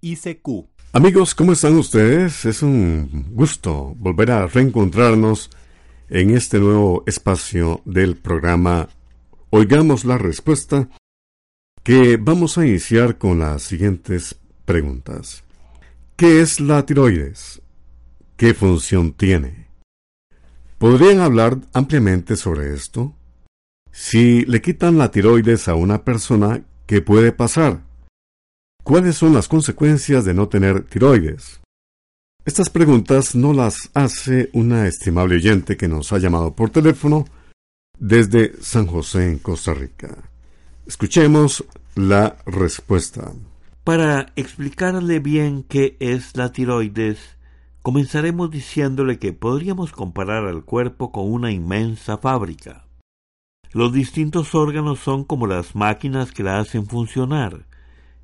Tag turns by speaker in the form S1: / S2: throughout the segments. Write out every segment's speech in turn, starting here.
S1: ICQ.
S2: Amigos, ¿cómo están ustedes? Es un gusto volver a reencontrarnos en este nuevo espacio del programa Oigamos la respuesta, que vamos a iniciar con las siguientes preguntas. ¿Qué es la tiroides? ¿Qué función tiene? ¿Podrían hablar ampliamente sobre esto? Si le quitan la tiroides a una persona, ¿qué puede pasar? ¿Cuáles son las consecuencias de no tener tiroides? Estas preguntas no las hace una estimable oyente que nos ha llamado por teléfono desde San José, en Costa Rica. Escuchemos la respuesta.
S3: Para explicarle bien qué es la tiroides, comenzaremos diciéndole que podríamos comparar al cuerpo con una inmensa fábrica. Los distintos órganos son como las máquinas que la hacen funcionar.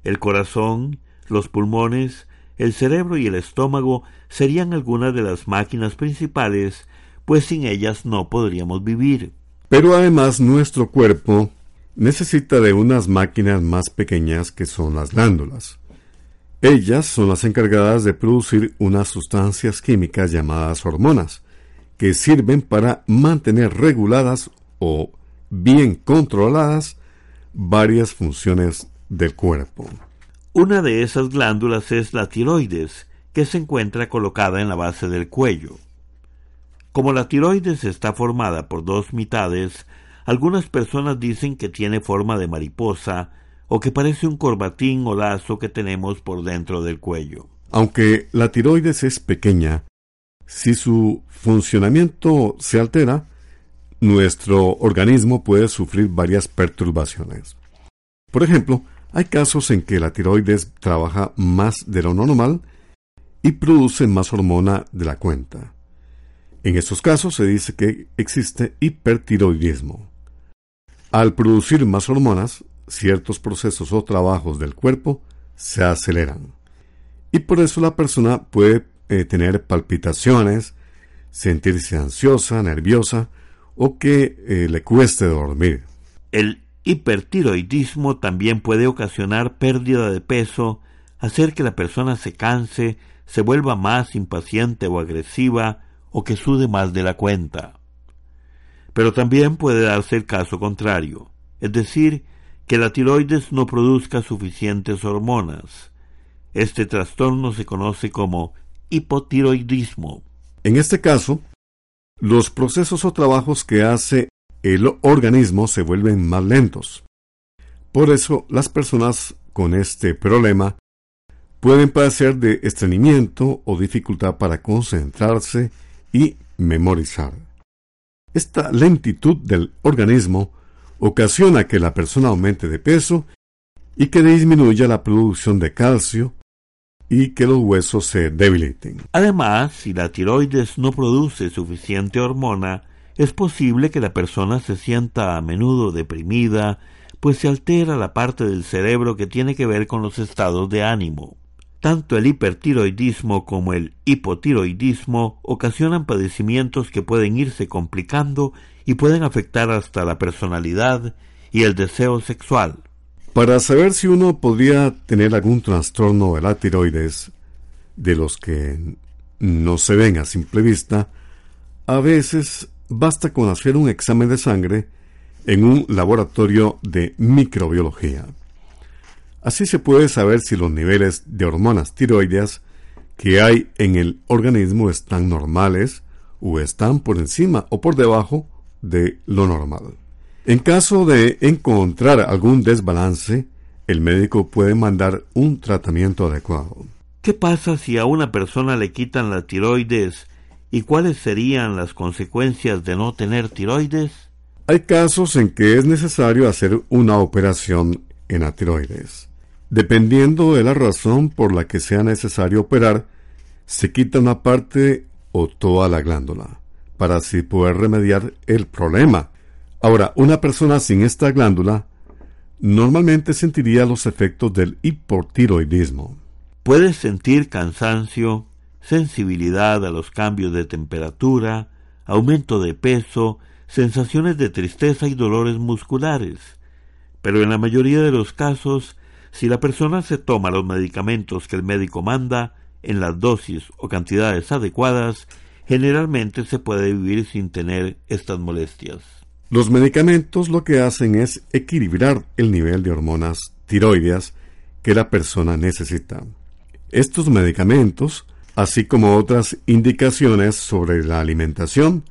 S3: El corazón, los pulmones, el cerebro y el estómago serían algunas de las máquinas principales, pues sin ellas no podríamos vivir.
S2: Pero además nuestro cuerpo necesita de unas máquinas más pequeñas que son las glándulas. Ellas son las encargadas de producir unas sustancias químicas llamadas hormonas, que sirven para mantener reguladas o bien controladas varias funciones del cuerpo.
S3: Una de esas glándulas es la tiroides, que se encuentra colocada en la base del cuello. Como la tiroides está formada por dos mitades, algunas personas dicen que tiene forma de mariposa, o que parece un corbatín o lazo que tenemos por dentro del cuello.
S2: Aunque la tiroides es pequeña, si su funcionamiento se altera, nuestro organismo puede sufrir varias perturbaciones. Por ejemplo, hay casos en que la tiroides trabaja más de lo normal y produce más hormona de la cuenta. En estos casos se dice que existe hipertiroidismo. Al producir más hormonas, ciertos procesos o trabajos del cuerpo se aceleran. Y por eso la persona puede eh, tener palpitaciones, sentirse ansiosa, nerviosa o que eh, le cueste dormir.
S3: El hipertiroidismo también puede ocasionar pérdida de peso, hacer que la persona se canse, se vuelva más impaciente o agresiva o que sude más de la cuenta. Pero también puede darse el caso contrario, es decir, que la tiroides no produzca suficientes hormonas. Este trastorno se conoce como hipotiroidismo.
S2: En este caso, los procesos o trabajos que hace el organismo se vuelven más lentos. Por eso las personas con este problema pueden padecer de estreñimiento o dificultad para concentrarse y memorizar. Esta lentitud del organismo ocasiona que la persona aumente de peso y que disminuya la producción de calcio y que los huesos se debiliten.
S3: Además, si la tiroides no produce suficiente hormona, es posible que la persona se sienta a menudo deprimida, pues se altera la parte del cerebro que tiene que ver con los estados de ánimo. Tanto el hipertiroidismo como el hipotiroidismo ocasionan padecimientos que pueden irse complicando y pueden afectar hasta la personalidad y el deseo sexual.
S2: Para saber si uno podría tener algún trastorno de la tiroides, de los que no se ven a simple vista, a veces basta con hacer un examen de sangre en un laboratorio de microbiología. Así se puede saber si los niveles de hormonas tiroideas que hay en el organismo están normales o están por encima o por debajo de lo normal. En caso de encontrar algún desbalance, el médico puede mandar un tratamiento adecuado.
S3: ¿Qué pasa si a una persona le quitan la tiroides y cuáles serían las consecuencias de no tener tiroides?
S2: Hay casos en que es necesario hacer una operación en la tiroides. Dependiendo de la razón por la que sea necesario operar, se quita una parte o toda la glándula, para así poder remediar el problema. Ahora, una persona sin esta glándula normalmente sentiría los efectos del hipotiroidismo.
S3: Puedes sentir cansancio, sensibilidad a los cambios de temperatura, aumento de peso, sensaciones de tristeza y dolores musculares. Pero en la mayoría de los casos, si la persona se toma los medicamentos que el médico manda en las dosis o cantidades adecuadas, generalmente se puede vivir sin tener estas molestias.
S2: Los medicamentos lo que hacen es equilibrar el nivel de hormonas tiroideas que la persona necesita. Estos medicamentos así como otras indicaciones sobre la alimentación,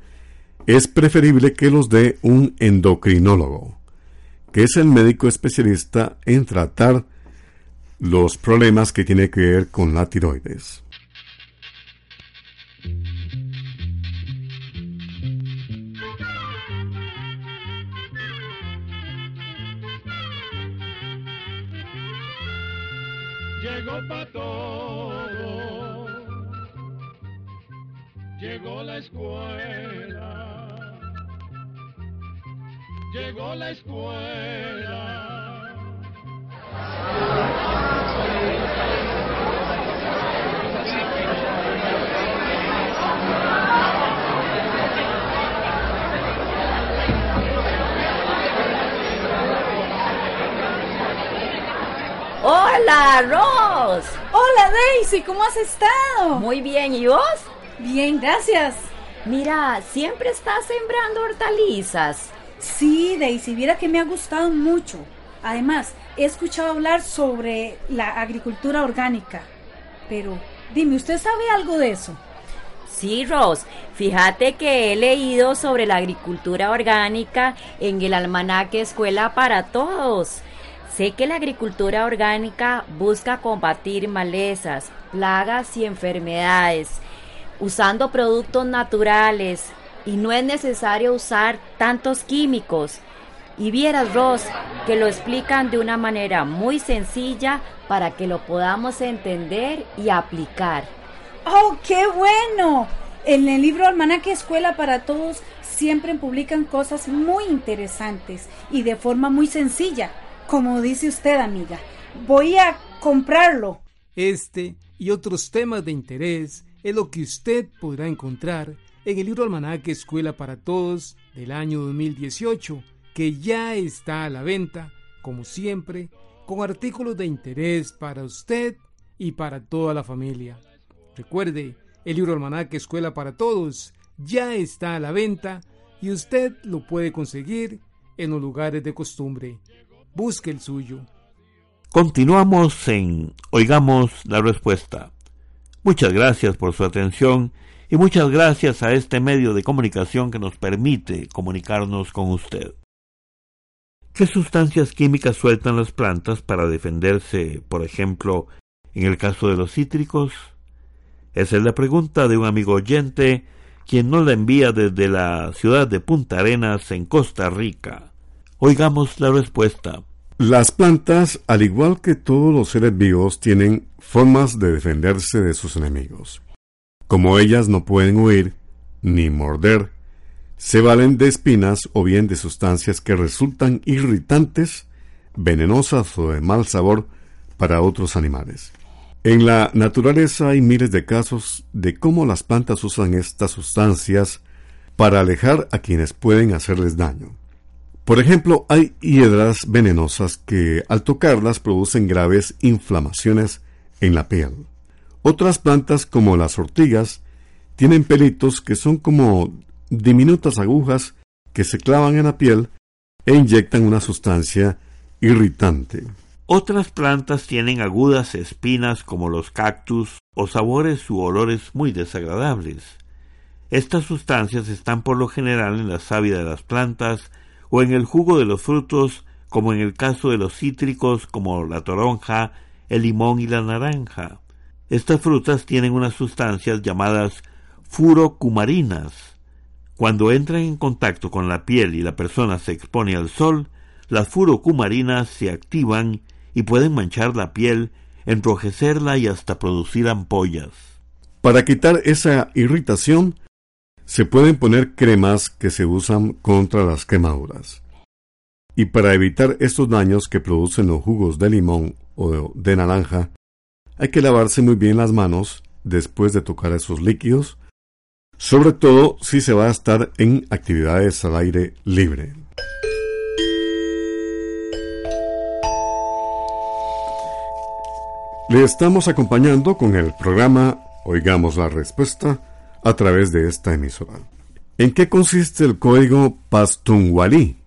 S2: es preferible que los dé un endocrinólogo, que es el médico especialista en tratar los problemas que tiene que ver con la tiroides.
S4: Llegó Llegó la escuela. Llegó la escuela.
S5: Hola, Ross.
S6: Hola, Daisy, ¿cómo has estado?
S5: Muy bien, ¿y vos?
S6: Bien, gracias.
S5: Mira, siempre estás sembrando hortalizas.
S6: Sí, Daisy, viera que me ha gustado mucho. Además, he escuchado hablar sobre la agricultura orgánica. Pero, dime, ¿usted sabe algo de eso?
S5: Sí, Ross, fíjate que he leído sobre la agricultura orgánica en el almanaque Escuela para Todos. Sé que la agricultura orgánica busca combatir malezas, plagas y enfermedades usando productos naturales y no es necesario usar tantos químicos. Y vieras, Ross, que lo explican de una manera muy sencilla para que lo podamos entender y aplicar.
S6: ¡Oh, qué bueno! En el libro Almanaque Escuela para Todos siempre publican cosas muy interesantes y de forma muy sencilla, como dice usted, amiga. Voy a comprarlo.
S7: Este y otros temas de interés es lo que usted podrá encontrar en el libro Almanaque Escuela para Todos del año 2018, que ya está a la venta, como siempre, con artículos de interés para usted y para toda la familia. Recuerde, el libro Almanaque Escuela para Todos ya está a la venta y usted lo puede conseguir en los lugares de costumbre. Busque el suyo.
S3: Continuamos en Oigamos la Respuesta. Muchas gracias por su atención y muchas gracias a este medio de comunicación que nos permite comunicarnos con usted. ¿Qué sustancias químicas sueltan las plantas para defenderse, por ejemplo, en el caso de los cítricos? Esa es la pregunta de un amigo oyente quien nos la envía desde la ciudad de Punta Arenas en Costa Rica. Oigamos la respuesta.
S2: Las plantas, al igual que todos los seres vivos, tienen formas de defenderse de sus enemigos. Como ellas no pueden huir ni morder, se valen de espinas o bien de sustancias que resultan irritantes, venenosas o de mal sabor para otros animales. En la naturaleza hay miles de casos de cómo las plantas usan estas sustancias para alejar a quienes pueden hacerles daño. Por ejemplo, hay hiedras venenosas que al tocarlas producen graves inflamaciones en la piel. Otras plantas, como las ortigas, tienen pelitos que son como diminutas agujas que se clavan en la piel e inyectan una sustancia irritante.
S3: Otras plantas tienen agudas espinas como los cactus o sabores u olores muy desagradables. Estas sustancias están por lo general en la savia de las plantas o en el jugo de los frutos, como en el caso de los cítricos como la toronja, el limón y la naranja. Estas frutas tienen unas sustancias llamadas furocumarinas. Cuando entran en contacto con la piel y la persona se expone al sol, las furocumarinas se activan y pueden manchar la piel, enrojecerla y hasta producir ampollas.
S2: Para quitar esa irritación, se pueden poner cremas que se usan contra las quemaduras. Y para evitar estos daños que producen los jugos de limón o de naranja, hay que lavarse muy bien las manos después de tocar esos líquidos, sobre todo si se va a estar en actividades al aire libre. Le estamos acompañando con el programa Oigamos la Respuesta a través de esta emisora. ¿En qué consiste el código Pastunwali?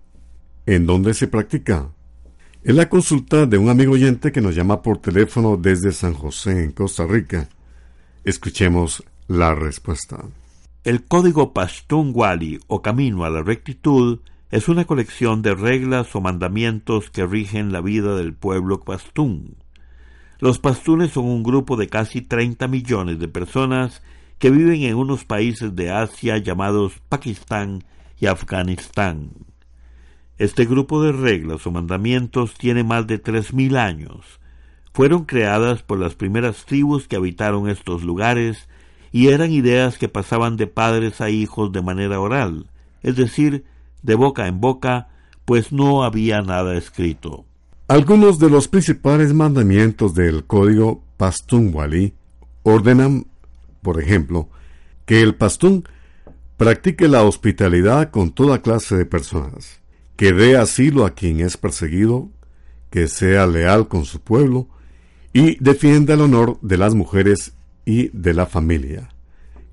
S2: ¿En dónde se practica? Es la consulta de un amigo oyente que nos llama por teléfono desde San José, en Costa Rica. Escuchemos la respuesta.
S3: El código Pastunwali o Camino a la Rectitud es una colección de reglas o mandamientos que rigen la vida del pueblo pastún. Los pastunes son un grupo de casi 30 millones de personas que viven en unos países de Asia llamados Pakistán y Afganistán. Este grupo de reglas o mandamientos tiene más de tres mil años. Fueron creadas por las primeras tribus que habitaron estos lugares y eran ideas que pasaban de padres a hijos de manera oral, es decir, de boca en boca, pues no había nada escrito.
S2: Algunos de los principales mandamientos del código Pastunwali ordenan por ejemplo, que el pastún practique la hospitalidad con toda clase de personas, que dé asilo a quien es perseguido, que sea leal con su pueblo y defienda el honor de las mujeres y de la familia,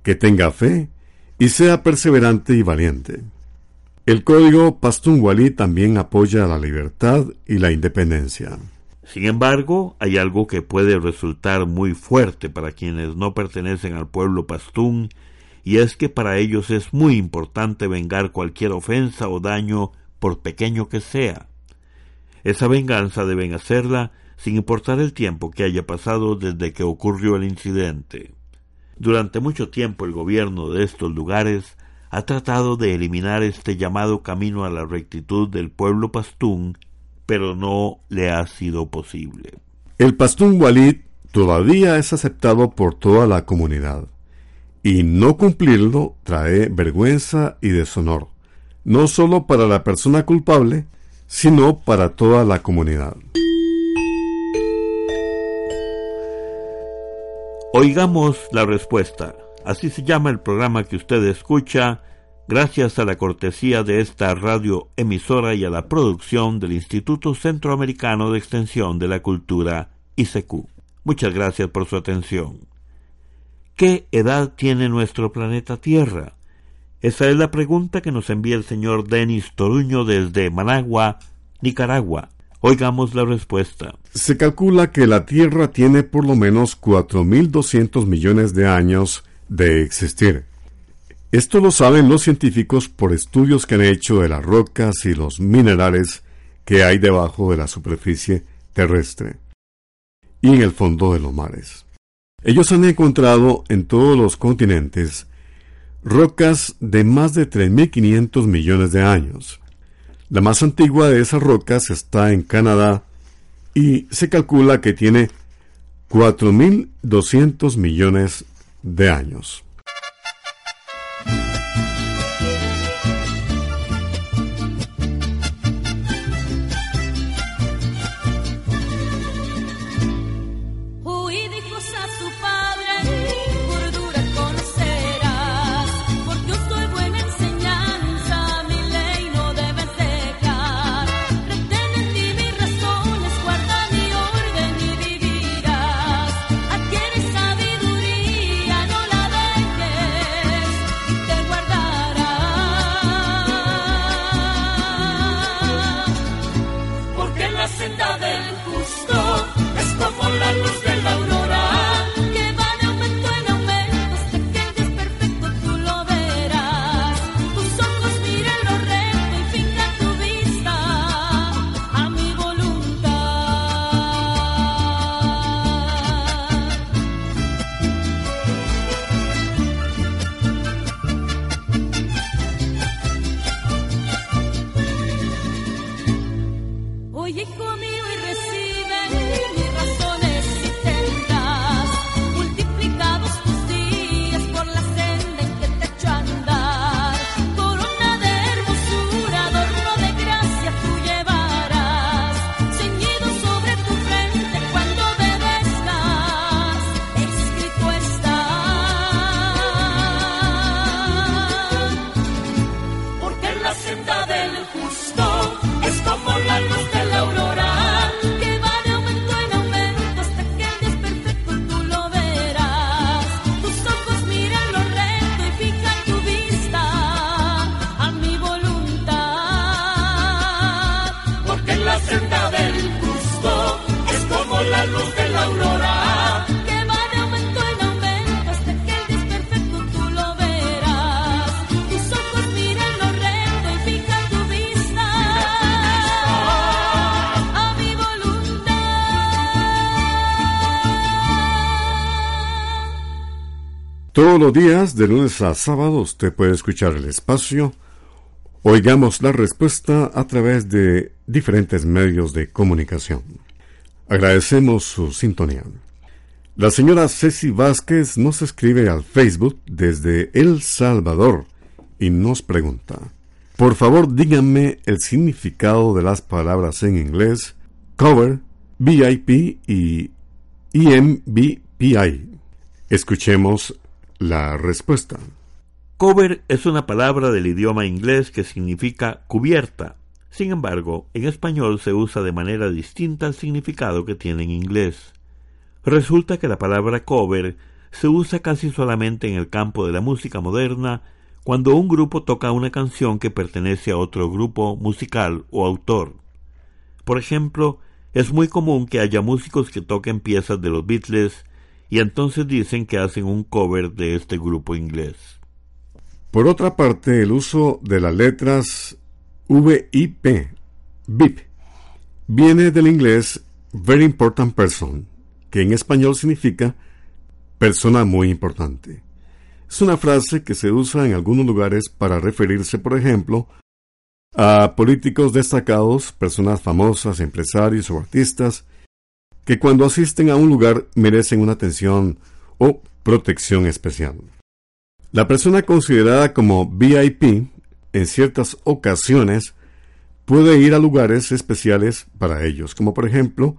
S2: que tenga fe y sea perseverante y valiente. El código Pastunwali también apoya la libertad y la independencia.
S3: Sin embargo, hay algo que puede resultar muy fuerte para quienes no pertenecen al pueblo pastún, y es que para ellos es muy importante vengar cualquier ofensa o daño, por pequeño que sea. Esa venganza deben hacerla sin importar el tiempo que haya pasado desde que ocurrió el incidente. Durante mucho tiempo el gobierno de estos lugares ha tratado de eliminar este llamado camino a la rectitud del pueblo pastún pero no le ha sido posible.
S2: El pastún Walid todavía es aceptado por toda la comunidad, y no cumplirlo trae vergüenza y deshonor, no solo para la persona culpable, sino para toda la comunidad.
S3: Oigamos la respuesta. Así se llama el programa que usted escucha gracias a la cortesía de esta radio emisora y a la producción del Instituto Centroamericano de Extensión de la Cultura, ICQ. Muchas gracias por su atención. ¿Qué edad tiene nuestro planeta Tierra? Esa es la pregunta que nos envía el señor Denis Toruño desde Managua, Nicaragua. Oigamos la respuesta.
S2: Se calcula que la Tierra tiene por lo menos 4.200 millones de años de existir. Esto lo saben los científicos por estudios que han hecho de las rocas y los minerales que hay debajo de la superficie terrestre y en el fondo de los mares. Ellos han encontrado en todos los continentes rocas de más de 3.500 millones de años. La más antigua de esas rocas está en Canadá y se calcula que tiene 4.200 millones de años. Todos los días, de lunes a sábado, usted puede escuchar el espacio. Oigamos la respuesta a través de diferentes medios de comunicación. Agradecemos su sintonía. La señora Ceci Vázquez nos escribe al Facebook desde El Salvador y nos pregunta, por favor díganme el significado de las palabras en inglés cover, VIP y EMBPI. Escuchemos la respuesta.
S3: Cover es una palabra del idioma inglés que significa cubierta. Sin embargo, en español se usa de manera distinta al significado que tiene en inglés. Resulta que la palabra cover se usa casi solamente en el campo de la música moderna cuando un grupo toca una canción que pertenece a otro grupo musical o autor. Por ejemplo, es muy común que haya músicos que toquen piezas de los Beatles y entonces dicen que hacen un cover de este grupo inglés.
S2: Por otra parte, el uso de las letras VIP, VIP, viene del inglés Very Important Person, que en español significa persona muy importante. Es una frase que se usa en algunos lugares para referirse, por ejemplo, a políticos destacados, personas famosas, empresarios o artistas, que cuando asisten a un lugar merecen una atención o protección especial. La persona considerada como VIP en ciertas ocasiones puede ir a lugares especiales para ellos, como por ejemplo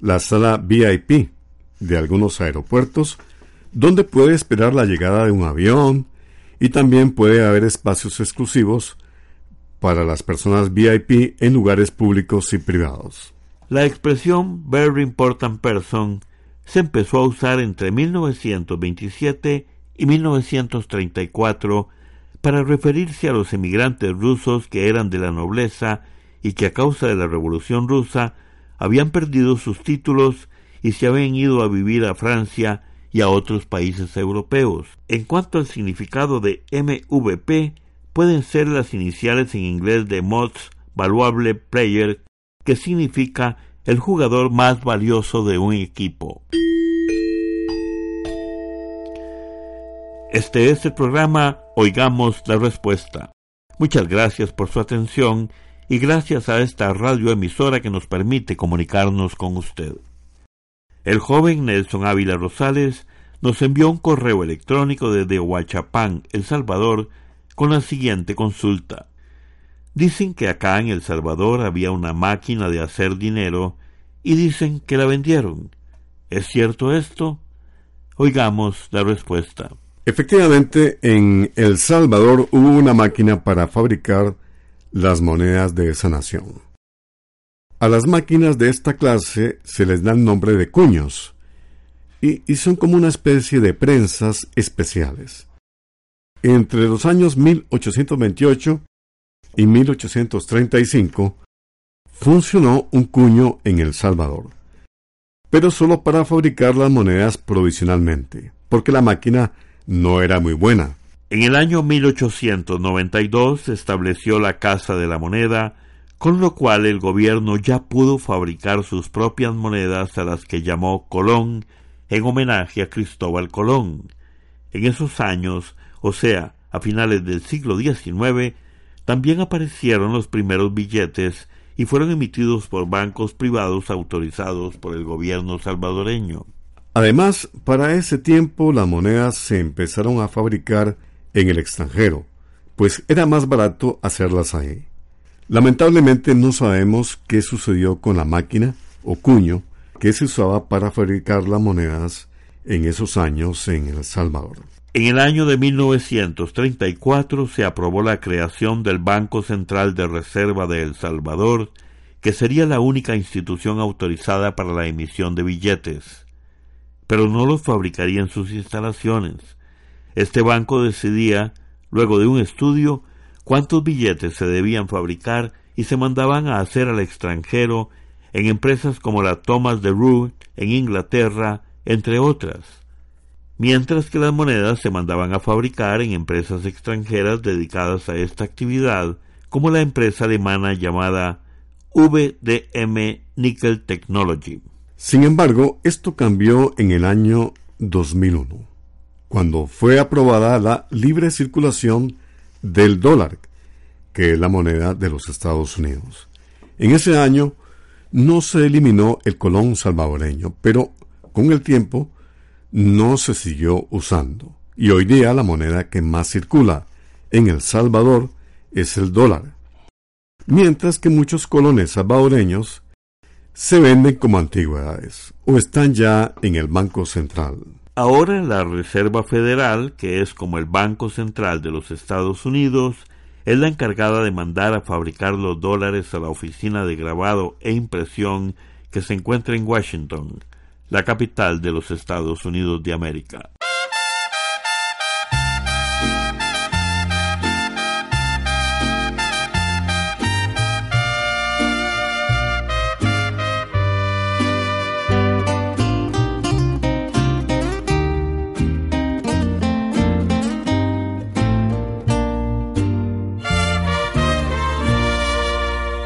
S2: la sala VIP de algunos aeropuertos, donde puede esperar la llegada de un avión y también puede haber espacios exclusivos para las personas VIP en lugares públicos y privados.
S3: La expresión Very Important Person se empezó a usar entre 1927 y 1934 para referirse a los emigrantes rusos que eran de la nobleza y que a causa de la Revolución rusa habían perdido sus títulos y se habían ido a vivir a Francia y a otros países europeos. En cuanto al significado de MVP, pueden ser las iniciales en inglés de Most Valuable Player, que significa el jugador más valioso de un equipo. Este es el programa Oigamos la Respuesta. Muchas gracias por su atención y gracias a esta radioemisora que nos permite comunicarnos con usted. El joven Nelson Ávila Rosales nos envió un correo electrónico desde Huachapán, El Salvador, con la siguiente consulta. Dicen que acá en El Salvador había una máquina de hacer dinero y dicen que la vendieron. ¿Es cierto esto? Oigamos la respuesta.
S2: Efectivamente, en El Salvador hubo una máquina para fabricar las monedas de esa nación. A las máquinas de esta clase se les da el nombre de cuños y, y son como una especie de prensas especiales. Entre los años 1828 y 1835 funcionó un cuño en El Salvador, pero solo para fabricar las monedas provisionalmente, porque la máquina no era muy buena.
S3: En el año 1892 se estableció la Casa de la Moneda, con lo cual el gobierno ya pudo fabricar sus propias monedas a las que llamó Colón en homenaje a Cristóbal Colón. En esos años, o sea, a finales del siglo XIX, también aparecieron los primeros billetes y fueron emitidos por bancos privados autorizados por el gobierno salvadoreño.
S2: Además, para ese tiempo las monedas se empezaron a fabricar en el extranjero, pues era más barato hacerlas ahí. Lamentablemente no sabemos qué sucedió con la máquina o cuño que se usaba para fabricar las monedas en esos años en El Salvador.
S3: En el año de 1934 se aprobó la creación del Banco Central de Reserva de El Salvador, que sería la única institución autorizada para la emisión de billetes. Pero no los fabricaría en sus instalaciones. Este banco decidía, luego de un estudio, cuántos billetes se debían fabricar y se mandaban a hacer al extranjero en empresas como la Thomas de Root en Inglaterra, entre otras, mientras que las monedas se mandaban a fabricar en empresas extranjeras dedicadas a esta actividad, como la empresa alemana llamada VDM Nickel Technology.
S2: Sin embargo, esto cambió en el año 2001, cuando fue aprobada la libre circulación del dólar, que es la moneda de los Estados Unidos. En ese año no se eliminó el colón salvadoreño, pero con el tiempo no se siguió usando. Y hoy día la moneda que más circula en El Salvador es el dólar. Mientras que muchos colones salvadoreños se venden como antigüedades o están ya en el Banco Central.
S3: Ahora la Reserva Federal, que es como el Banco Central de los Estados Unidos, es la encargada de mandar a fabricar los dólares a la oficina de grabado e impresión que se encuentra en Washington, la capital de los Estados Unidos de América.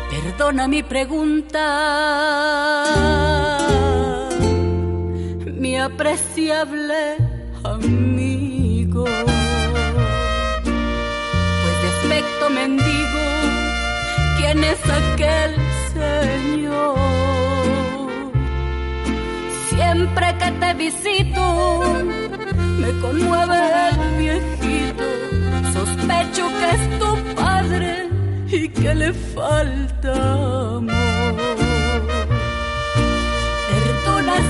S8: Perdona mi pregunta, mi apreciable amigo. Pues de aspecto mendigo, ¿quién es aquel señor? Siempre que te visito, me conmueve el viejito. Sospecho que es tu padre y que le falta amor.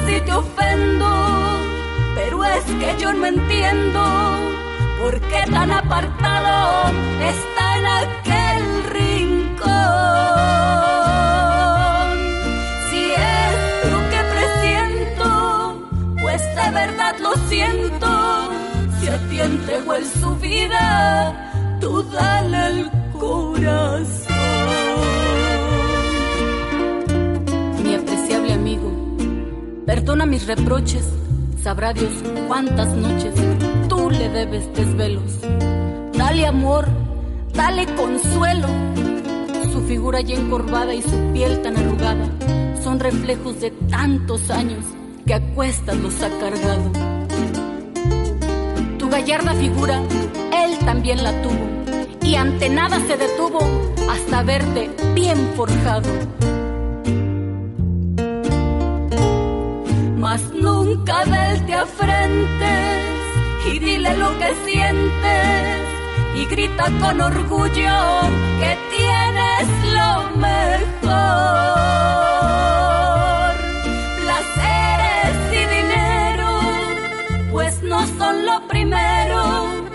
S8: Si te ofendo, pero es que yo no entiendo por qué tan apartado está en aquel rincón. Si es lo que presiento, pues de verdad lo siento. Si a ti entregó en su vida, tú dale el corazón. Perdona mis reproches. Sabrá Dios cuántas noches tú le debes desvelos. Dale amor, dale consuelo. Su figura ya encorvada y su piel tan arrugada son reflejos de tantos años que a cuestas los ha cargado. Tu gallarda figura, él también la tuvo y ante nada se detuvo hasta verte bien forjado. Nunca del te afrentes y dile lo que sientes y grita con orgullo que tienes lo mejor. Placeres y dinero, pues no son lo primero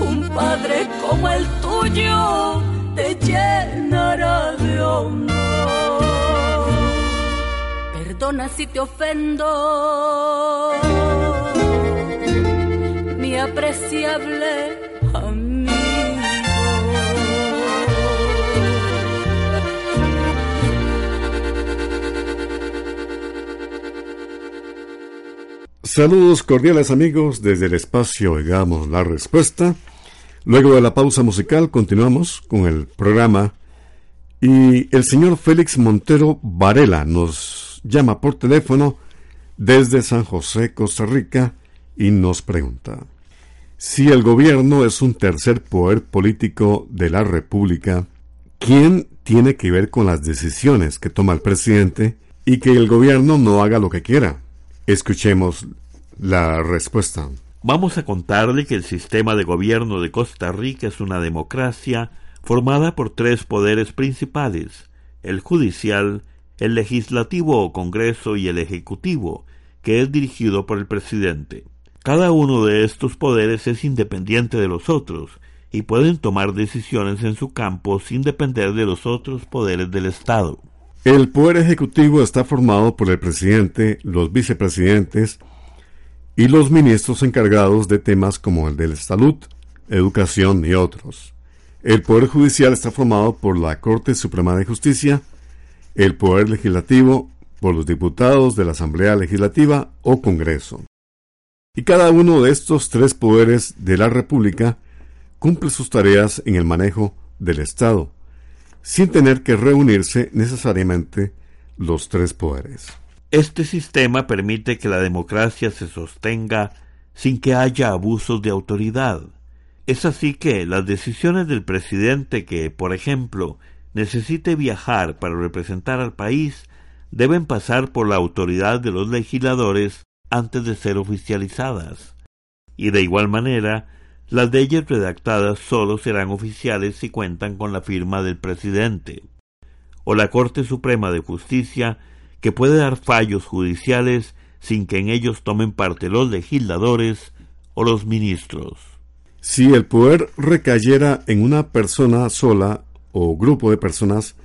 S8: un padre como el tuyo te llenará de honor. Si te ofendo, mi apreciable amigo.
S2: Saludos cordiales amigos desde el espacio Oigamos la Respuesta. Luego de la pausa musical continuamos con el programa y el señor Félix Montero Varela nos llama por teléfono desde San José, Costa Rica y nos pregunta si el gobierno es un tercer poder político de la República, ¿quién tiene que ver con las decisiones que toma el presidente y que el gobierno no haga lo que quiera? Escuchemos la respuesta.
S3: Vamos a contarle que el sistema de gobierno de Costa Rica es una democracia formada por tres poderes principales, el judicial, el legislativo o Congreso y el ejecutivo, que es dirigido por el presidente. Cada uno de estos poderes es independiente de los otros y pueden tomar decisiones en su campo sin depender de los otros poderes del Estado.
S2: El poder ejecutivo está formado por el presidente, los vicepresidentes y los ministros encargados de temas como el de la salud, educación y otros. El poder judicial está formado por la Corte Suprema de Justicia, el poder legislativo por los diputados de la Asamblea Legislativa o Congreso. Y cada uno de estos tres poderes de la República cumple sus tareas en el manejo del Estado, sin tener que reunirse necesariamente los tres poderes.
S3: Este sistema permite que la democracia se sostenga sin que haya abusos de autoridad. Es así que las decisiones del presidente que, por ejemplo, necesite viajar para representar al país deben pasar por la autoridad de los legisladores antes de ser oficializadas. Y de igual manera, las leyes redactadas solo serán oficiales si cuentan con la firma del presidente. O la Corte Suprema de Justicia, que puede dar fallos judiciales sin que en ellos tomen parte los legisladores o los ministros.
S2: Si el poder recayera en una persona sola o grupo de personas,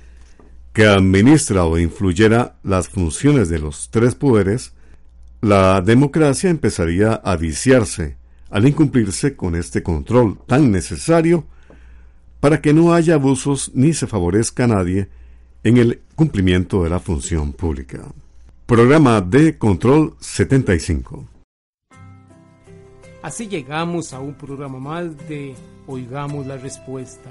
S2: que administra o influyera las funciones de los tres poderes, la democracia empezaría a viciarse al incumplirse con este control tan necesario para que no haya abusos ni se favorezca a nadie en el cumplimiento de la función pública. Programa de Control 75.
S7: Así llegamos a un programa más de Oigamos la Respuesta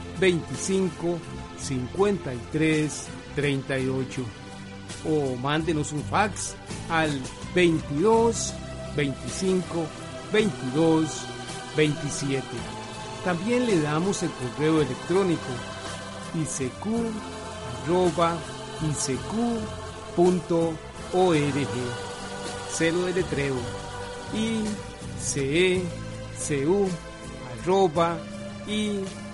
S7: 25 53 38 o mándenos un fax al 22 25 22 27. También le damos el correo electrónico isq arroba Cero de letreo i c e c u arroba i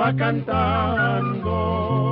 S4: va cantando